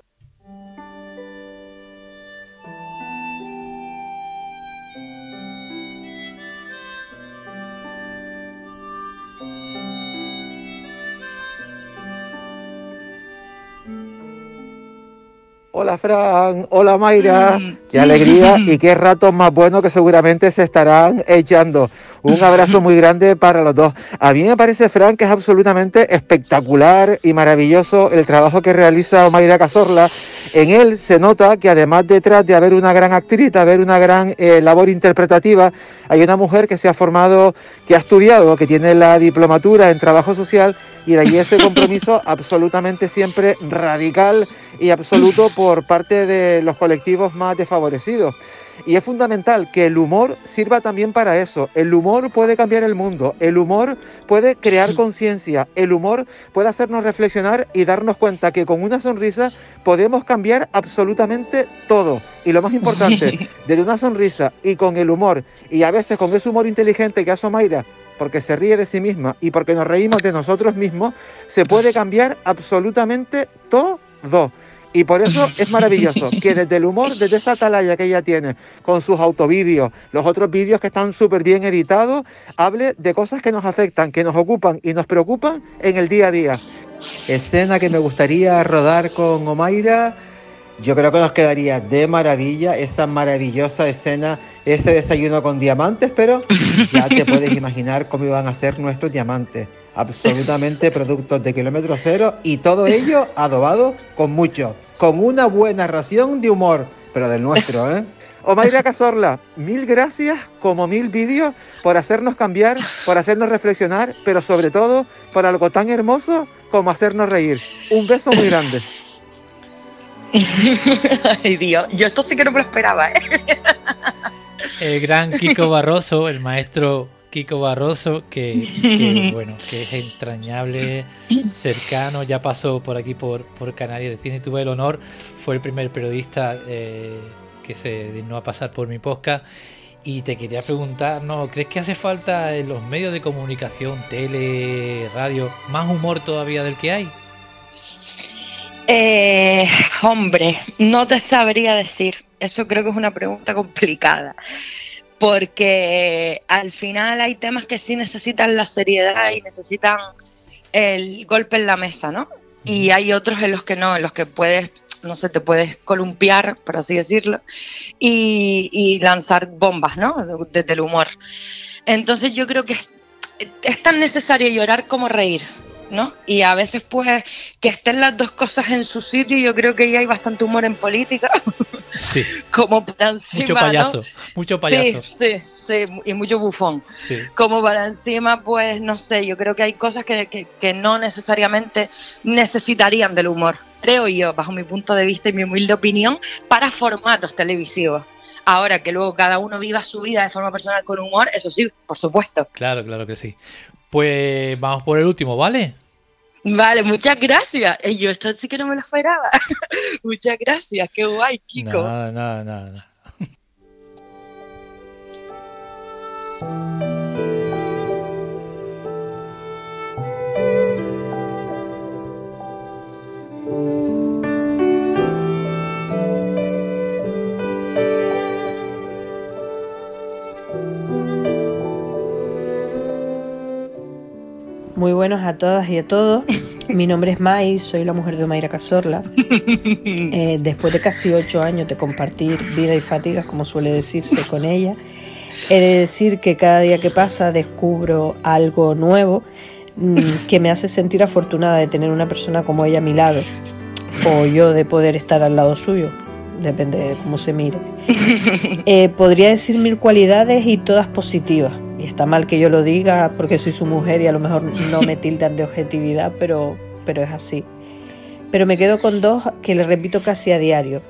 Hola Fran, hola Mayra, mm. qué alegría y qué ratos más buenos que seguramente se estarán echando. Un abrazo muy grande para los dos. A mí me parece, Fran, que es absolutamente espectacular y maravilloso el trabajo que realiza Mayra Cazorla. En él se nota que además detrás de haber una gran actriz, de haber una gran eh, labor interpretativa, hay una mujer que se ha formado, que ha estudiado, que tiene la diplomatura en trabajo social y de ahí ese compromiso absolutamente siempre radical y absoluto por parte de los colectivos más desfavorecidos. Y es fundamental que el humor sirva también para eso. El humor puede cambiar el mundo, el humor puede crear conciencia, el humor puede hacernos reflexionar y darnos cuenta que con una sonrisa podemos cambiar absolutamente todo. Y lo más importante, <laughs> desde una sonrisa y con el humor, y a veces con ese humor inteligente que hace Mayra, porque se ríe de sí misma y porque nos reímos de nosotros mismos, se puede cambiar absolutamente todo. Y por eso es maravilloso que <laughs> desde el humor, desde esa atalaya que ella tiene, con sus autovídeos, los otros vídeos que están súper bien editados, hable de cosas que nos afectan, que nos ocupan y nos preocupan en el día a día. Escena que me gustaría rodar con Omaira, yo creo que nos quedaría de maravilla esa maravillosa escena ese desayuno con diamantes, pero ya te puedes imaginar cómo iban a ser nuestros diamantes. Absolutamente productos de kilómetro cero y todo ello adobado con mucho, con una buena ración de humor, pero del nuestro, ¿eh? <laughs> Omaira Cazorla, mil gracias como mil vídeos por hacernos cambiar, por hacernos reflexionar, pero sobre todo por algo tan hermoso como hacernos reír. Un beso muy grande. <laughs> Ay Dios, yo esto sí que no me lo esperaba. ¿eh? <laughs> El gran Kiko <laughs> Barroso, el maestro Kiko Barroso, que, que, <laughs> bueno, que es entrañable, cercano, ya pasó por aquí por, por Canarias de Cine, tuve el honor, fue el primer periodista eh, que se dignó a pasar por mi podcast. Y te quería preguntar, ¿no? ¿Crees que hace falta en los medios de comunicación, tele, radio, más humor todavía del que hay? Eh, hombre, no te sabría decir. Eso creo que es una pregunta complicada. Porque al final hay temas que sí necesitan la seriedad y necesitan el golpe en la mesa, ¿no? Y hay otros en los que no, en los que puedes no sé, te puedes columpiar, por así decirlo, y, lanzar bombas, ¿no? Desde el humor. Entonces yo creo que es, es, tan necesario llorar como reír, ¿no? Y a veces pues que estén las dos cosas en su sitio, yo creo que ya hay bastante humor en política. <laughs> Sí. como para encima, Mucho payaso, mucho payaso. Sí, sí, sí, y mucho bufón. Sí. Como para encima, pues no sé, yo creo que hay cosas que, que, que no necesariamente necesitarían del humor, creo yo, bajo mi punto de vista y mi humilde opinión, para formatos televisivos. Ahora que luego cada uno viva su vida de forma personal con humor, eso sí, por supuesto. Claro, claro que sí. Pues vamos por el último, ¿vale? Vale, muchas gracias. Eh, Yo esto sí que no me lo esperaba. <laughs> muchas gracias, qué guay, Kiko. Nada, nada, nada. Muy buenos a todas y a todos. Mi nombre es Mai, soy la mujer de Mayra Cazorla. <laughs> Eh, después de casi ocho años de compartir vida y fatigas, como suele decirse con ella, he de decir que cada día que pasa descubro algo nuevo mm, que me hace sentir afortunada de tener una persona como ella a mi lado, o yo de poder estar al lado suyo, depende de cómo se mire. <laughs> Eh, podría decir mil cualidades y todas positivas. Está mal que yo lo diga porque soy su mujer y a lo mejor no me tildan de objetividad, pero, pero es así. Pero me quedo con dos que le repito casi a diario.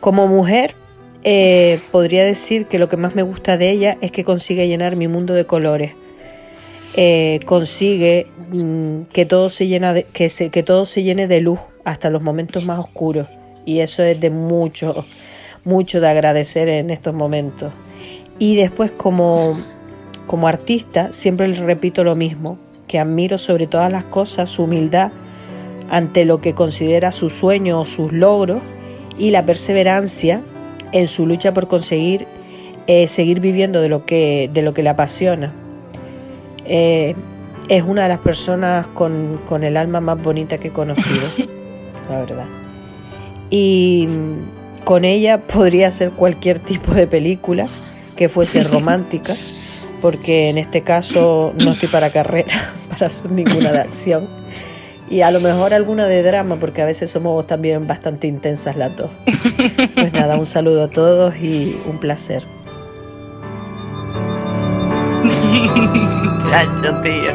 Como mujer, eh, podría decir que lo que más me gusta de ella es que consigue llenar mi mundo de colores. Eh, consigue mm, que, todo se llena que, se, que todo se llene de luz hasta los momentos más oscuros. Y eso es de mucho, mucho de agradecer en estos momentos. Y después como, como artista siempre le repito lo mismo, que admiro sobre todas las cosas su humildad ante lo que considera su sueño o sus logros y la perseverancia en su lucha por conseguir eh, seguir viviendo de lo que, de lo que le apasiona. Eh, es una de las personas con, con el alma más bonita que he conocido, <laughs> la verdad. Y mm, con ella podría ser cualquier tipo de película que fuese <laughs> romántica, porque en este caso no estoy para carrera, <laughs> para hacer ninguna de acción. Y a lo mejor alguna de drama, porque a veces somos también bastante intensas las dos. Pues nada, un saludo a todos y un placer. <laughs> Chacho, tío.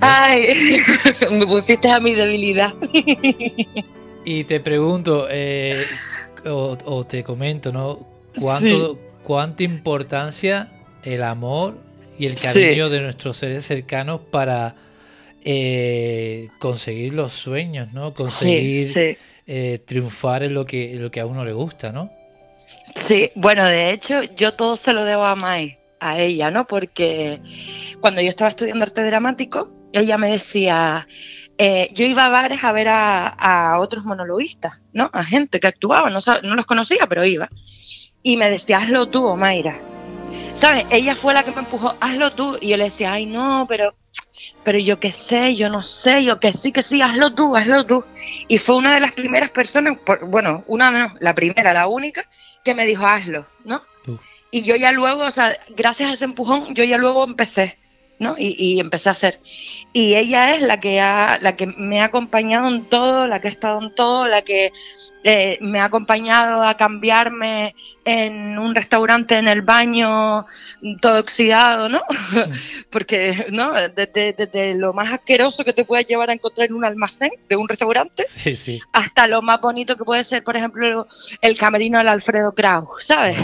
Ay, <laughs> me pusiste a mi debilidad. Y te pregunto, eh, o, o te comento, ¿no? ¿Cuánto, ¿Cuánta importancia el amor y el cariño de nuestros seres cercanos para eh, conseguir los sueños, ¿no? Conseguir sí. eh, triunfar en lo que, en lo que a uno le gusta, ¿no? Sí, bueno, de hecho, yo todo se lo debo a Mai, a ella, ¿no? Porque cuando yo estaba estudiando arte dramático, ella me decía, eh, yo iba a bares a ver a, a, otros monologuistas, ¿no? A gente que actuaba, no, no los conocía, pero iba. Y me decía, hazlo tú, Mayra. ¿Sabes? Ella fue la que me empujó, hazlo tú. Y yo le decía, ay, no, pero pero yo qué sé, yo no sé, yo que sí, que sí, hazlo tú, hazlo tú. Y fue una de las primeras personas, bueno, una no, la primera, la única, que me dijo, hazlo, ¿no? Y yo ya luego, o sea, gracias a ese empujón, yo ya luego empecé, ¿no? Y, y, empecé a hacer. Y ella es la que, ha, la que me ha acompañado en todo, la que ha estado en todo, la que eh, me ha acompañado a cambiarme en un restaurante en el baño todo oxidado, ¿no? <laughs> Porque, ¿no? Desde, lo más asqueroso que te puedes llevar a encontrar en un almacén de un restaurante, hasta lo más bonito que puede ser, por ejemplo, el camerino del Alfredo Kraus, ¿sabes?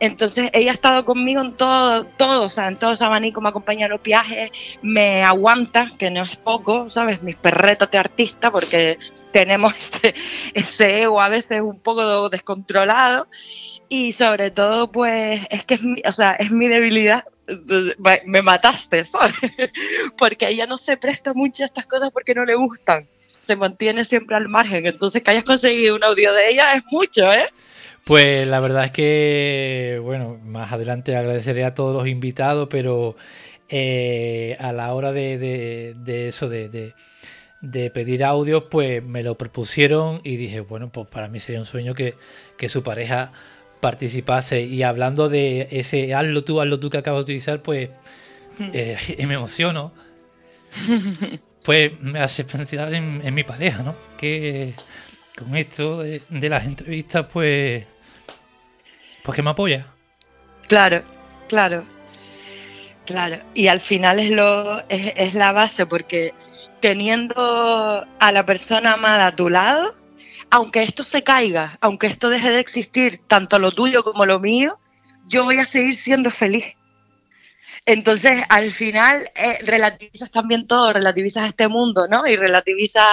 Entonces ella ha estado conmigo en todo, todo, o sea, en todo ese abanico, me acompaña en los viajes, me aguanta, que no es poco, ¿sabes? Mis perretas de artista, porque tenemos <laughs> este, ese ego a veces un poco descontrolado. Y sobre todo, pues, es que es mi, o sea, es mi debilidad. Me mataste, ¿sabes? <laughs> Porque ella no se presta mucho a estas cosas porque no le gustan. Se mantiene siempre al margen. Entonces, que hayas conseguido un audio de ella es mucho, ¿eh? Pues la verdad es que, bueno, más adelante agradeceré a todos los invitados, pero eh, a la hora de, eso, de, pedir audios, pues me lo propusieron y dije, bueno, pues para mí sería un sueño que, su pareja participase. Y hablando de ese hazlo tú, hazlo tú que acabo de utilizar, pues <laughs> eh, <laughs> me emociono. Pues me hace pensar en, mi pareja, ¿no? Que con esto de, de las entrevistas, pues pues que me apoya. Claro, claro, claro. Y al final es, lo, es, la base, porque teniendo a la persona amada a tu lado, aunque esto se caiga, aunque esto deje de existir, tanto lo tuyo como lo mío, yo voy a seguir siendo feliz. Entonces, al final, eh, relativizas también todo, relativizas este mundo, ¿no? Y relativizas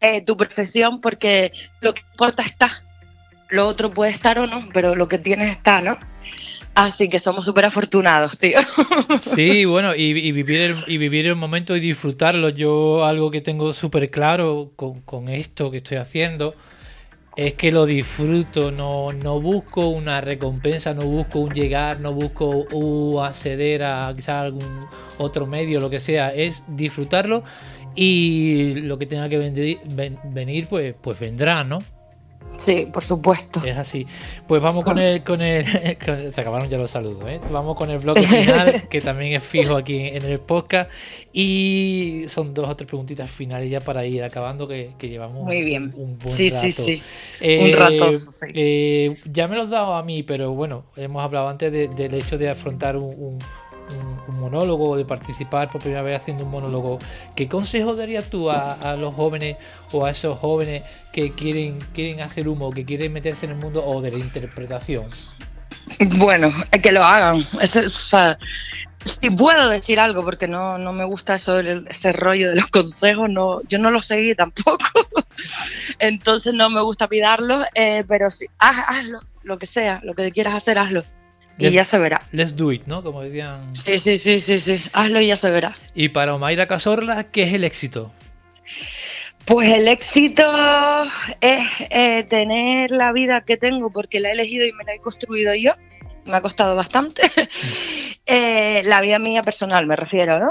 eh, tu profesión porque lo que importa está lo otro puede estar o no, pero lo que tienes está, ¿no? Así que somos súper afortunados, tío. Sí, bueno, y, vivir el, y vivir el momento y disfrutarlo. Yo algo que tengo súper claro con, esto que estoy haciendo es que lo disfruto, no, no busco una recompensa, no busco un llegar, no busco acceder a quizás algún otro medio, lo que sea, es disfrutarlo y lo que tenga que venir, venir pues, pues vendrá, ¿no? Sí, por supuesto. Es así. Pues vamos con el, con el, <laughs> se acabaron ya los saludos, ¿eh? Vamos con el bloque final, <laughs> que también es fijo aquí en el podcast. Y son dos o tres preguntitas finales ya para ir acabando, que, llevamos Muy bien. un, buen sí, rato. Sí, sí, eh, un rato. Eh, ya me lo has dado a mí, pero bueno, hemos hablado antes del hecho de afrontar un un, monólogo, de participar por primera vez haciendo un monólogo, ¿qué consejo darías tú a, los jóvenes o a esos jóvenes que quieren, quieren hacer humo, que quieren meterse en el mundo o de la interpretación? <laughs> Bueno, que lo hagan. si puedo decir algo, porque no, no me gusta eso, ese rollo de los consejos, no, yo no lo seguí <laughs> tampoco, entonces no me gusta pidarlo, eh, pero sí, hazlo, lo que sea, lo que quieras hacer, hazlo y ya se verá. Let's do it, ¿no? Como decían. Sí, sí, sí, sí, sí. Hazlo y ya se verá. Y para Omaira Casorla, ¿qué es el éxito? Pues el éxito es eh, tener la vida que tengo porque la he elegido y me la he construido yo. Me ha costado bastante. <laughs> Eh, la vida mía personal, me refiero, ¿no?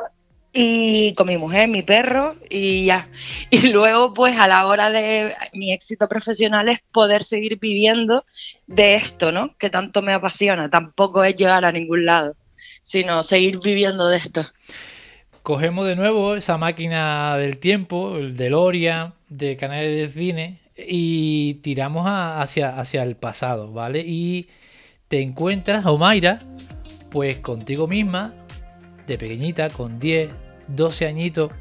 Y con mi mujer, mi perro y ya. Y <laughs> luego, pues a la hora de mi éxito profesional es poder seguir viviendo de esto, ¿no? Que tanto me apasiona. Tampoco es llegar a ningún lado, sino seguir viviendo de esto. Cogemos de nuevo esa máquina del tiempo, el DeLorean de canales de cine y tiramos hacia, hacia el pasado, ¿vale? Y te encuentras, Omaira, pues contigo misma, de pequeñita, con 10, 12 añitos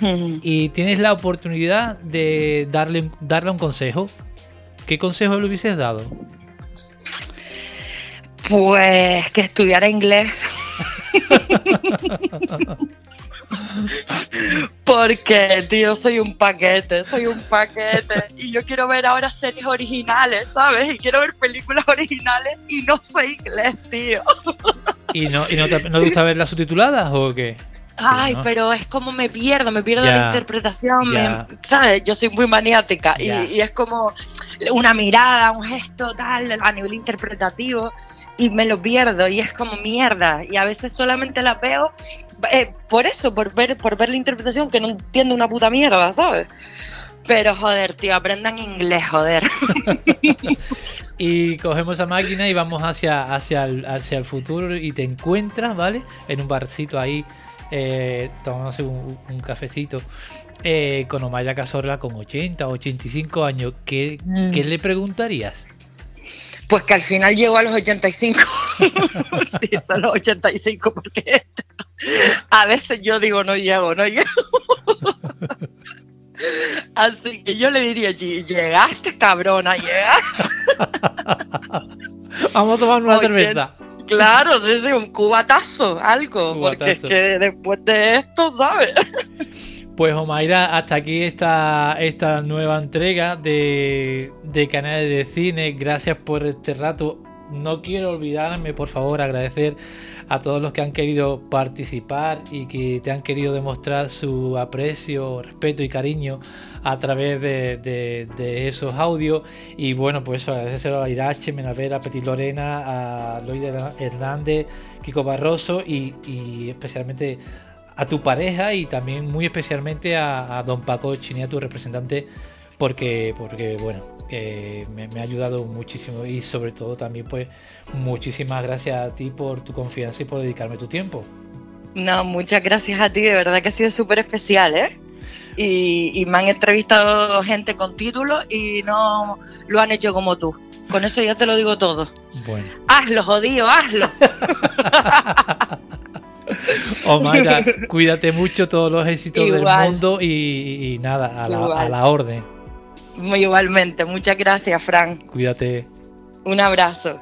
y tienes la oportunidad de darle, darle un consejo, ¿qué consejo le hubieses dado? Pues que estudiara inglés. <laughs> Porque, tío, soy un paquete, soy un paquete. Y yo quiero ver ahora series originales, ¿sabes? Y quiero ver películas originales y no soy inglés, tío. ¿Y no, y no te, no te gusta verlas subtituladas o qué? Ay, pero es como me pierdo, me pierdo la interpretación, ¿sabes? Yo soy muy maniática y, es como una mirada, un gesto tal a nivel interpretativo y me lo pierdo y es como mierda y a veces solamente la veo eh, por eso, por ver, por ver la interpretación, que no entiendo una puta mierda, ¿sabes? Pero joder, tío, aprendan inglés, joder. <laughs> y cogemos esa máquina y vamos hacia, hacia, el, hacia el futuro y te encuentras, ¿vale? En un barcito ahí, eh, tomándose un, un cafecito. Eh, con Omaya Cazorla con 80 o 85 años, ¿qué, Mm. ¿qué le preguntarías? Pues que al final llegó a los 85. <laughs> sí, son los 85 porque a veces yo digo no llego, no llego. <laughs> Así que yo le diría, "Lle- llegaste cabrona, llegaste. <laughs> Vamos a tomar una Oye, cerveza. Claro, sí, sí, un cubatazo, algo, porque es que después de esto, ¿sabes? <laughs> Pues Omaira, hasta aquí esta, esta nueva entrega de, de canales de cine. Gracias por este rato. No quiero olvidarme, por favor, agradecer a todos los que han querido participar y que te han querido demostrar su aprecio, respeto y cariño a través de, esos audios. Y bueno, pues agradecérselo a Irache, Menavera, Petit Lorena, a Loide Hernández, Kiko Barroso y, especialmente a tu pareja y también muy especialmente a, a don Paco Chinia, tu representante, porque, porque bueno, que me, me ha ayudado muchísimo y sobre todo también pues muchísimas gracias a ti por tu confianza y por dedicarme tu tiempo. No, muchas gracias a ti, de verdad que ha sido súper especial, ¿eh? Y, y me han entrevistado gente con títulos y no lo han hecho como tú. Con eso ya te lo digo todo. Bueno, Hazlo, jodido, hazlo. <laughs> Omaira, cuídate mucho, todos los éxitos Igual. del mundo y, y nada, a la, a Igual. la orden. Igualmente, muchas gracias, Fran. Cuídate. Un abrazo.